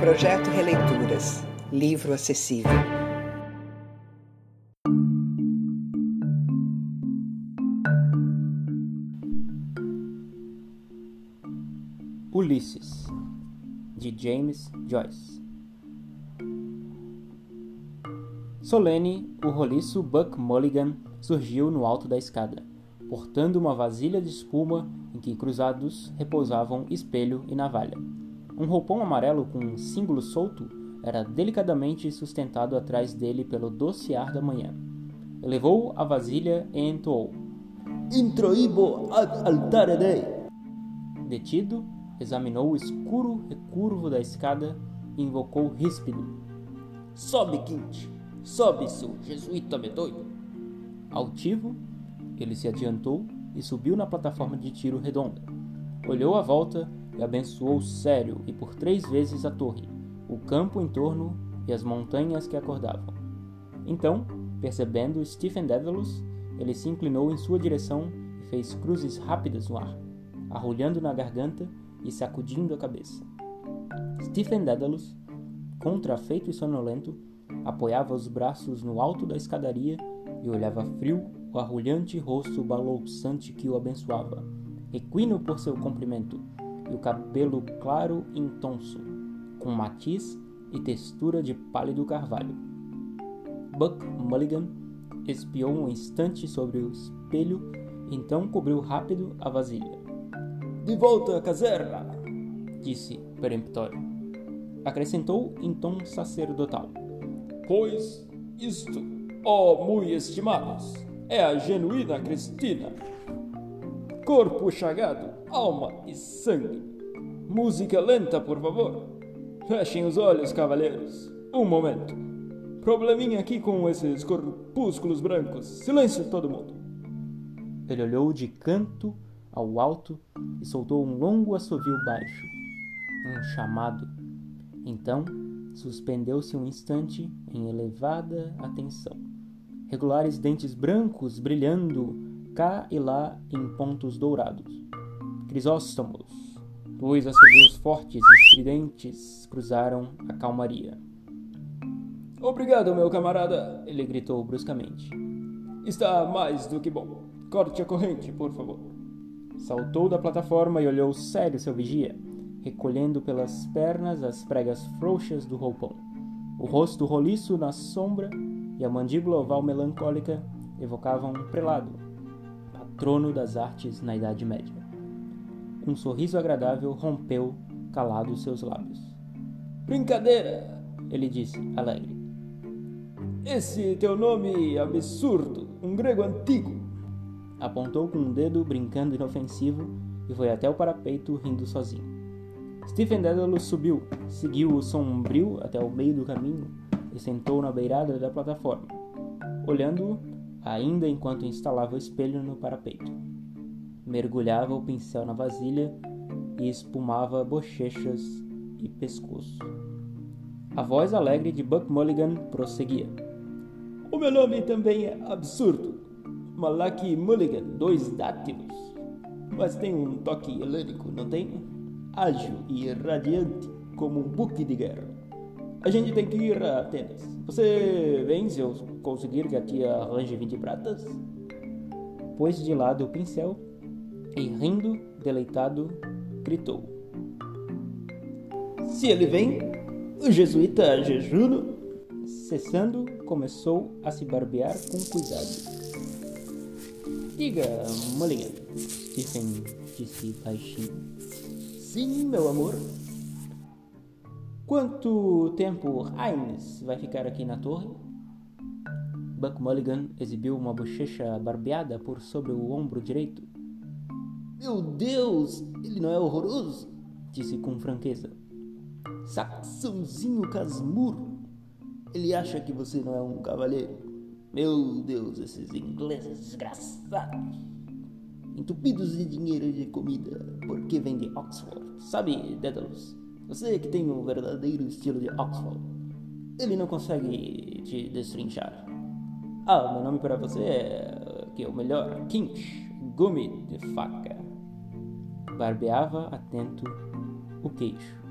Projeto Releituras. Livro acessível. Ulisses, de James Joyce. Solene, o roliço Buck Mulligan surgiu no alto da escada, portando uma vasilha de espuma em que cruzados repousavam espelho e navalha. Um roupão amarelo com um símbolo solto era delicadamente sustentado atrás dele pelo doce ar da manhã. Elevou a vasilha e entoou: Introibo ad altare Dei. Detido, examinou o escuro recurvo da escada e invocou ríspido: Sobe, Quinte! Sobe, seu jesuíta medonho! Altivo, ele se adiantou e subiu na plataforma de tiro redonda. Olhou à volta e abençoou sério e por três vezes a torre, o campo em torno e as montanhas que acordavam. Então, percebendo Stephen Dedalus, ele se inclinou em sua direção e fez cruzes rápidas no ar, arrulhando na garganta e sacudindo a cabeça. Stephen Dedalus, contrafeito e sonolento, apoiava os braços no alto da escadaria e olhava frio o arrulhante rosto balouçante que o abençoava, equino por seu comprimento, e o cabelo claro e intonso, com matiz e textura de pálido carvalho. Buck Mulligan espiou um instante sobre o espelho, então cobriu rápido a vasilha. De volta à caserna! disse peremptório. Acrescentou em tom sacerdotal. Pois isto, ó muito estimados, é a genuína Cristina. Corpo chagado, alma e sangue. Música lenta, por favor. Fechem os olhos, cavalheiros. Um momento. Probleminha aqui com esses corpúsculos brancos. Silêncio, todo mundo. Ele olhou de canto ao alto e soltou um longo assovio baixo, um chamado. Então, suspendeu-se um instante em elevada atenção. Regulares dentes brancos brilhando cá e lá em pontos dourados. Crisóstomos, dois assovios fortes e estridentes cruzaram a calmaria. Obrigado, meu camarada, ele gritou bruscamente. Está mais do que bom. Corte a corrente, por favor. Saltou da plataforma e olhou sério seu vigia, recolhendo pelas pernas as pregas frouxas do roupão. O rosto roliço na sombra e a mandíbula oval melancólica evocavam um prelado, patrono das artes na Idade Média. Um sorriso agradável rompeu calado seus lábios. Brincadeira, ele disse, alegre. Esse teu nome absurdo, um grego antigo. Apontou com um dedo, brincando inofensivo, e foi até o parapeito rindo sozinho. Stephen Dedalus subiu, seguiu o sombrio até o meio do caminho e sentou na beirada da plataforma, olhando-o ainda enquanto instalava o espelho no parapeito. Mergulhava o pincel na vasilha e espumava bochechas e pescoço. A voz alegre de Buck Mulligan prosseguia. O meu nome também é absurdo. Malaki Mulligan, dois dátilos. Mas tem um toque helênico, não tem? Ágil e radiante, como um buque de guerra. A gente tem que ir a Atenas. Você vem se eu conseguir que a tia arranje 20 pratas? Pôs de lado o pincel e, rindo, deleitado, gritou: Se ele vem, o jesuíta jejuno. Cessando, começou a se barbear com cuidado. Diga, Mulligan, Stephen disse baixinho. Sim, meu amor. Quanto tempo Hines vai ficar aqui na torre? Buck Mulligan exibiu uma bochecha barbeada por sobre o ombro direito. Meu Deus, ele não é horroroso? Disse com franqueza. Saxãozinho casmurro. Ele acha que você não é um cavalheiro. Meu Deus, esses ingleses desgraçados. Entupidos de dinheiro e de comida, porque vem de Oxford. Sabe, Dedalus? Você que tem um verdadeiro estilo de Oxford. Ele não consegue te destrinchar. Ah, meu nome para você é que é o melhor, Kinch, gume de faca. Barbeava atento o queixo.